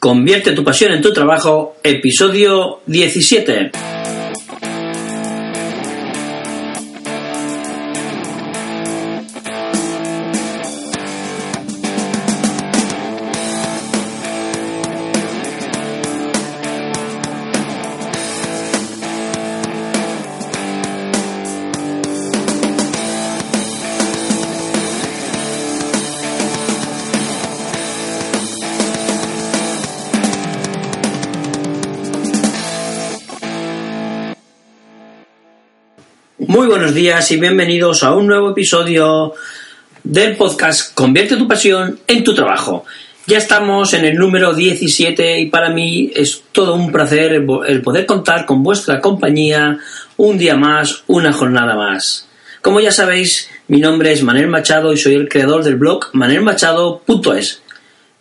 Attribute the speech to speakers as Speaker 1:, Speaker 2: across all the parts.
Speaker 1: Convierte tu pasión en tu trabajo, episodio 17. Días y bienvenidos a un nuevo episodio del podcast Convierte tu pasión en tu trabajo. Ya estamos en el número 17 y para mí es todo un placer el poder contar con vuestra compañía un día más, una jornada más. Como ya sabéis, mi nombre es Manuel Machado y soy el creador del blog manelmachado.es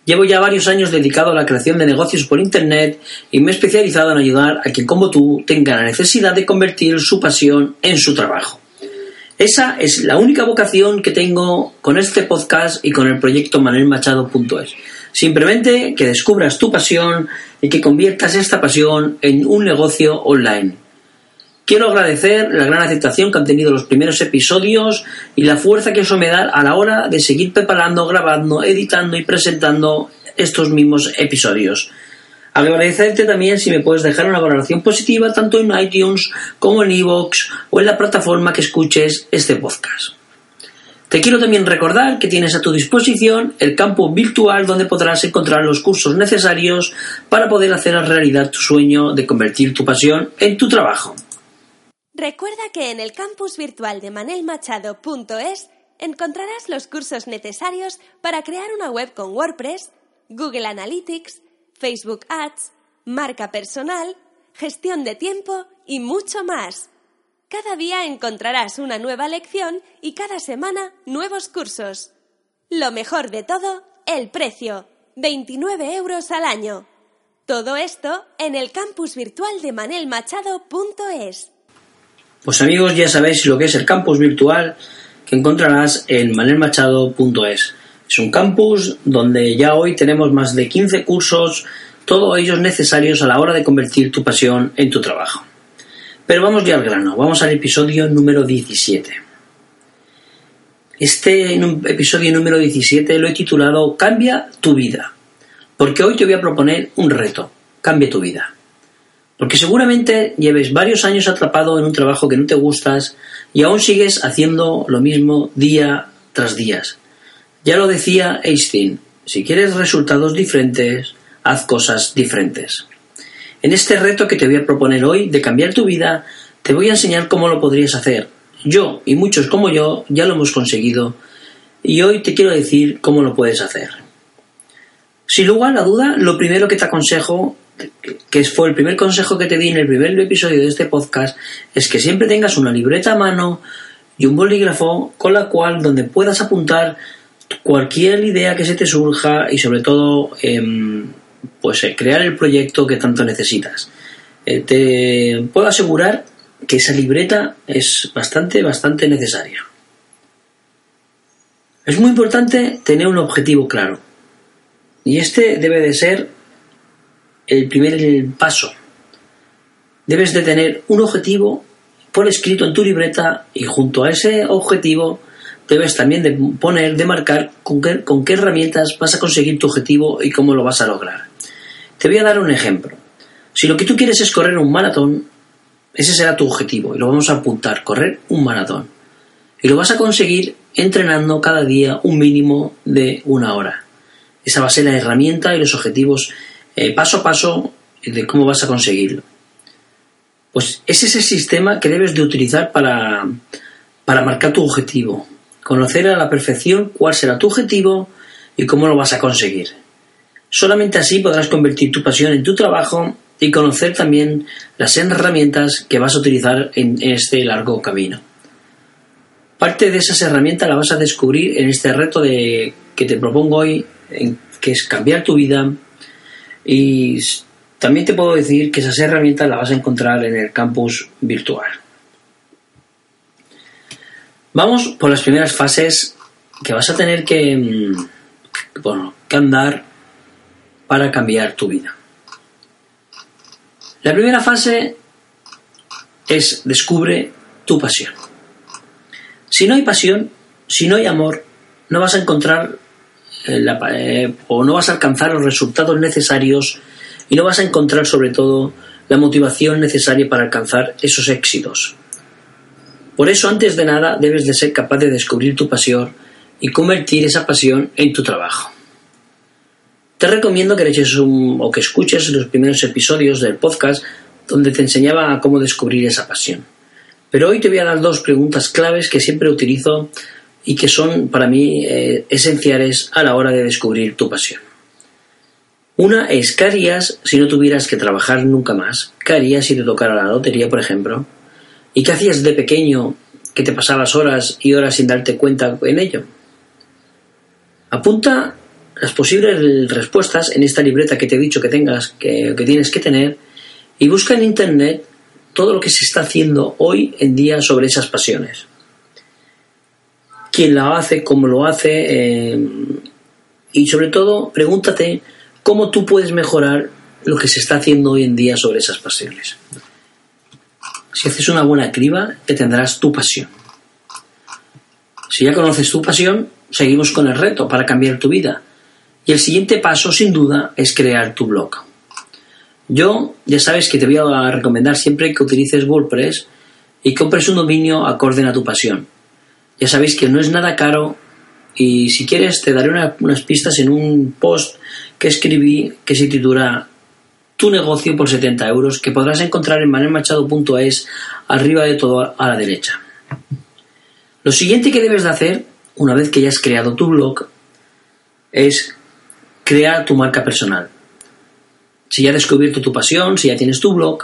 Speaker 1: Llevo ya varios años dedicado a la creación de negocios por Internet y me he especializado en ayudar a quien como tú tenga la necesidad de convertir su pasión en su trabajo. Esa es la única vocación que tengo con este podcast y con el proyecto manelmachado.es. Simplemente que descubras tu pasión y que conviertas esta pasión en un negocio online. Quiero agradecer la gran aceptación que han tenido los primeros episodios y la fuerza que eso me da a la hora de seguir preparando, grabando, editando y presentando estos mismos episodios. Agradecerte también si me puedes dejar una valoración positiva tanto en iTunes como en iVoox o en la plataforma que escuches este podcast. Te quiero también recordar que tienes a tu disposición el campo virtual donde podrás encontrar los cursos necesarios para poder hacer realidad tu sueño de convertir tu pasión en tu trabajo.
Speaker 2: Recuerda que en el campus virtual de manelmachado.es encontrarás los cursos necesarios para crear una web con WordPress, Google Analytics, Facebook Ads, marca personal, gestión de tiempo y mucho más. Cada día encontrarás una nueva lección y cada semana nuevos cursos. Lo mejor de todo, el precio, 29 euros al año. Todo esto en el campus virtual de manelmachado.es.
Speaker 1: Pues amigos, ya sabéis lo que es el campus virtual que encontrarás en manelmachado.es. Es un campus donde ya hoy tenemos más de 15 cursos, todos ellos necesarios a la hora de convertir tu pasión en tu trabajo. Pero vamos ya al grano, vamos al episodio número 17. Este episodio número 17 lo he titulado Cambia tu vida, porque hoy te voy a proponer un reto, cambia tu vida. Porque seguramente lleves varios años atrapado en un trabajo que no te gustas y aún sigues haciendo lo mismo día tras día. Ya lo decía Einstein, si quieres resultados diferentes, haz cosas diferentes. En este reto que te voy a proponer hoy de cambiar tu vida, te voy a enseñar cómo lo podrías hacer. Yo y muchos como yo ya lo hemos conseguido y hoy te quiero decir cómo lo puedes hacer. Sin lugar a la duda, lo primero que te aconsejo que fue el primer consejo que te di en el primer episodio de este podcast, es que siempre tengas una libreta a mano y un bolígrafo con la cual donde puedas apuntar cualquier idea que se te surja y sobre todo em, pues eh, crear el proyecto que tanto necesitas. Eh, te puedo asegurar que esa libreta es bastante, bastante necesaria. Es muy importante tener un objetivo claro. Y este debe de ser el primer paso. Debes de tener un objetivo por escrito en tu libreta y junto a ese objetivo debes también de poner, de marcar con qué, con qué herramientas vas a conseguir tu objetivo y cómo lo vas a lograr. Te voy a dar un ejemplo. Si lo que tú quieres es correr un maratón, ese será tu objetivo y lo vamos a apuntar, correr un maratón. Y lo vas a conseguir entrenando cada día un mínimo de una hora. Esa va a ser la herramienta y los objetivos eh, paso a paso de cómo vas a conseguirlo. Pues ese es el sistema que debes de utilizar para, para marcar tu objetivo. Conocer a la perfección cuál será tu objetivo y cómo lo vas a conseguir. Solamente así podrás convertir tu pasión en tu trabajo y conocer también las herramientas que vas a utilizar en este largo camino. Parte de esas herramientas la vas a descubrir en este reto que te propongo hoy, que es cambiar tu vida. Y también te puedo decir que esas herramientas las vas a encontrar en el campus virtual. Vamos por las primeras fases que vas a tener que, mm, bueno, que andar para cambiar tu vida. La primera fase es descubre tu pasión. Si no hay pasión, si no hay amor, no vas a encontrar eh, eh, o no vas a alcanzar los resultados necesarios y no vas a encontrar sobre todo la motivación necesaria para alcanzar esos éxitos. Por eso, antes de nada, debes de ser capaz de descubrir tu pasión y convertir esa pasión en tu trabajo. Te recomiendo que eches un, o que escuches los primeros episodios del podcast donde te enseñaba cómo descubrir esa pasión. Pero hoy te voy a dar dos preguntas claves que siempre utilizo y que son para mí eh, esenciales a la hora de descubrir tu pasión. Una es, ¿qué harías si no tuvieras que trabajar nunca más? ¿Qué harías si te tocara la lotería, por ejemplo? ¿Y qué hacías de pequeño que te pasabas horas y horas sin darte cuenta en ello? Apunta las posibles respuestas en esta libreta que te he dicho que tengas, que, tienes que tener, y busca en internet todo lo que se está haciendo hoy en día sobre esas pasiones. Quién la hace, cómo lo hace, eh, y sobre todo pregúntate cómo tú puedes mejorar lo que se está haciendo hoy en día sobre esas pasiones. Si haces una buena criba, te tendrás tu pasión. Si ya conoces tu pasión, seguimos con el reto para cambiar tu vida. Y el siguiente paso, sin duda, es crear tu blog. Yo, ya sabes que te voy a recomendar siempre que utilices WordPress y compres un dominio acorde a tu pasión. Ya sabéis que no es nada caro y si quieres te daré unas pistas en un post que escribí que se titula Tu negocio por 70 euros que podrás encontrar en manelmachado.es arriba de todo a la derecha. Lo siguiente que debes de hacer una vez que ya has creado tu blog, es crear tu marca personal. Si ya has descubierto tu pasión, si ya tienes tu blog,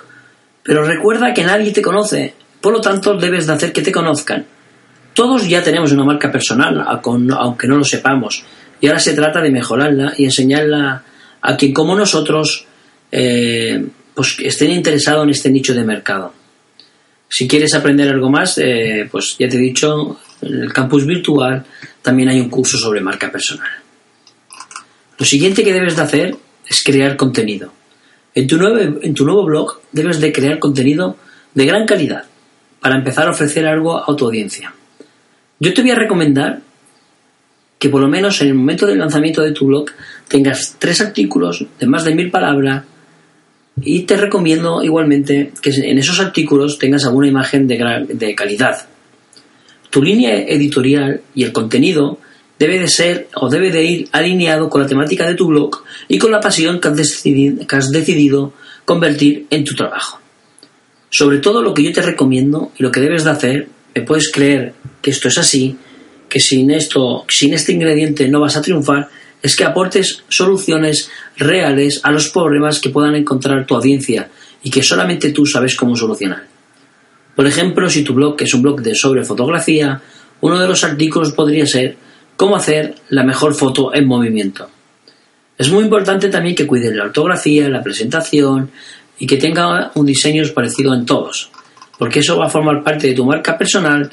Speaker 1: pero recuerda que nadie te conoce, por lo tanto debes de hacer que te conozcan. Todos ya tenemos una marca personal, aunque no lo sepamos, y ahora se trata de mejorarla y enseñarla a quien como nosotros eh, pues estén interesados en este nicho de mercado. Si quieres aprender algo más, eh, pues ya te he dicho, en el campus virtual también hay un curso sobre marca personal. Lo siguiente que debes de hacer es crear contenido. En tu, nuevo, en tu nuevo blog debes de crear contenido de gran calidad para empezar a ofrecer algo a tu audiencia. Yo te voy a recomendar que por lo menos en el momento del lanzamiento de tu blog tengas tres artículos de más de mil palabras y te recomiendo igualmente que en esos artículos tengas alguna imagen de, de calidad, tu línea editorial y el contenido debe de ser o debe de ir alineado con la temática de tu blog y con la pasión que has, decidido, que has decidido convertir en tu trabajo. Sobre todo lo que yo te recomiendo y lo que debes de hacer, me puedes creer que esto es así, que sin esto, sin este ingrediente no vas a triunfar, es que aportes soluciones reales a los problemas que puedan encontrar tu audiencia y que solamente tú sabes cómo solucionar. Por ejemplo, si tu blog es un blog de sobre fotografía, uno de los artículos podría ser cómo hacer la mejor foto en movimiento. Es muy importante también que cuides la ortografía, la presentación y que tenga un diseño parecido en todos, porque eso va a formar parte de tu marca personal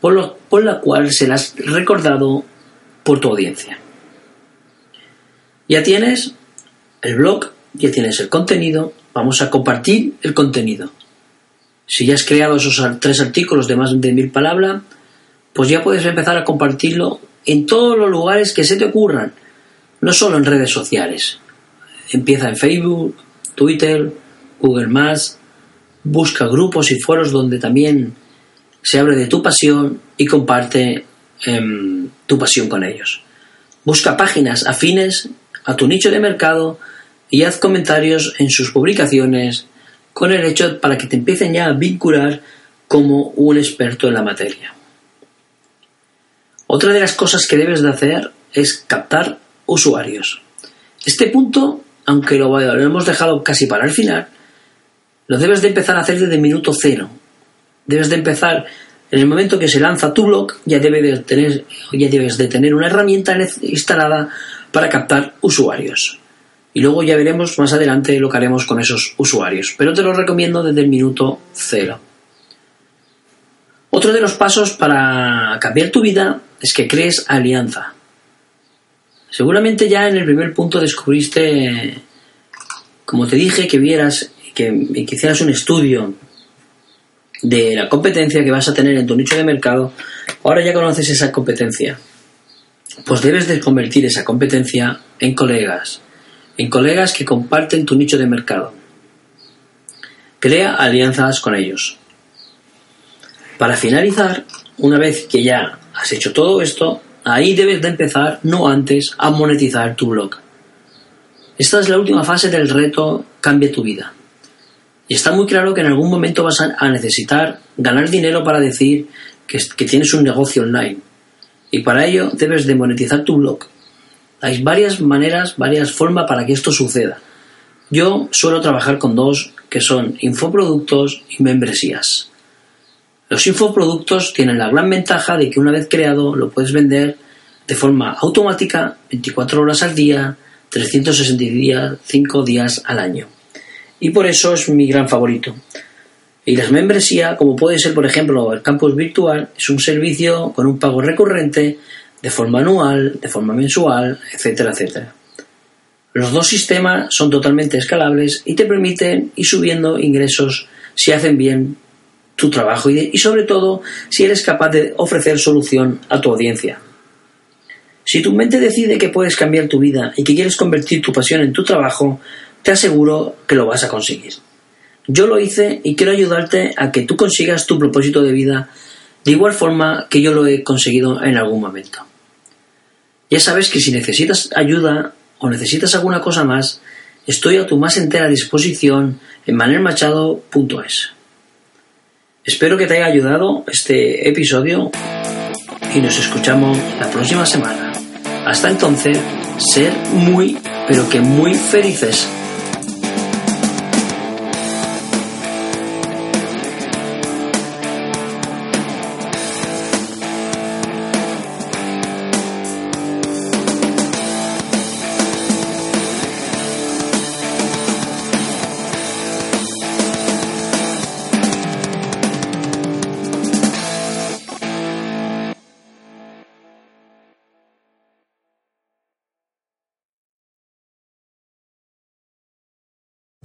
Speaker 1: por, por la cual serás recordado por tu audiencia. Ya tienes el blog, ya tienes el contenido, vamos a compartir el contenido. Si ya has creado esos tres artículos de más de mil palabras, pues ya puedes empezar a compartirlo en todos los lugares que se te ocurran, no solo en redes sociales. Empieza en Facebook, Twitter, Google busca grupos y foros donde también se hable de tu pasión y comparte em, tu pasión con ellos. Busca páginas afines a tu nicho de mercado y haz comentarios en sus publicaciones con el hecho para que te empiecen ya a vincular como un experto en la materia. Otra de las cosas que debes de hacer es captar usuarios. Este punto, aunque lo, hemos dejado casi para el final, lo debes de empezar a hacer desde el minuto cero. Debes de empezar en el momento que se lanza tu blog, ya, debe de tener, ya debes de tener una herramienta instalada para captar usuarios. Y luego ya veremos más adelante lo que haremos con esos usuarios. Pero te lo recomiendo desde el minuto cero. Otro de los pasos para cambiar tu vida es que crees alianza. Seguramente ya en el primer punto descubriste, como te dije, que vieras, que, que hicieras un estudio de la competencia que vas a tener en tu nicho de mercado. Ahora ya conoces esa competencia. Pues debes de convertir esa competencia en colegas, en colegas que comparten tu nicho de mercado. Crea alianzas con ellos. Para finalizar, una vez que ya has hecho todo esto, ahí debes de empezar, no antes, a monetizar tu blog. Esta es la última fase del reto Cambia tu vida. Y está muy claro que en algún momento vas a necesitar ganar dinero para decir que, que tienes un negocio online. Y para ello debes de monetizar tu blog. Hay varias maneras, varias formas para que esto suceda. Yo suelo trabajar con dos, que son infoproductos y membresías. Los infoproductos tienen la gran ventaja de que una vez creado lo puedes vender de forma automática 24 horas al día, 365 días al año. Y por eso es mi gran favorito. Y las membresías, como puede ser por ejemplo el campus virtual, es un servicio con un pago recurrente de forma anual, de forma mensual, etcétera, etcétera. Los dos sistemas son totalmente escalables y te permiten ir subiendo ingresos si hacen bien tu trabajo y, sobre todo si eres capaz de ofrecer solución a tu audiencia. Si tu mente decide que puedes cambiar tu vida y que quieres convertir tu pasión en tu trabajo, te aseguro que lo vas a conseguir. Yo lo hice y quiero ayudarte a que tú consigas tu propósito de vida de igual forma que yo lo he conseguido en algún momento. Ya sabes que si necesitas ayuda o necesitas alguna cosa más, estoy a tu más entera disposición en manelmachado.es. Espero que te haya ayudado este episodio y nos escuchamos la próxima semana. Hasta entonces, ser muy, pero que muy felices.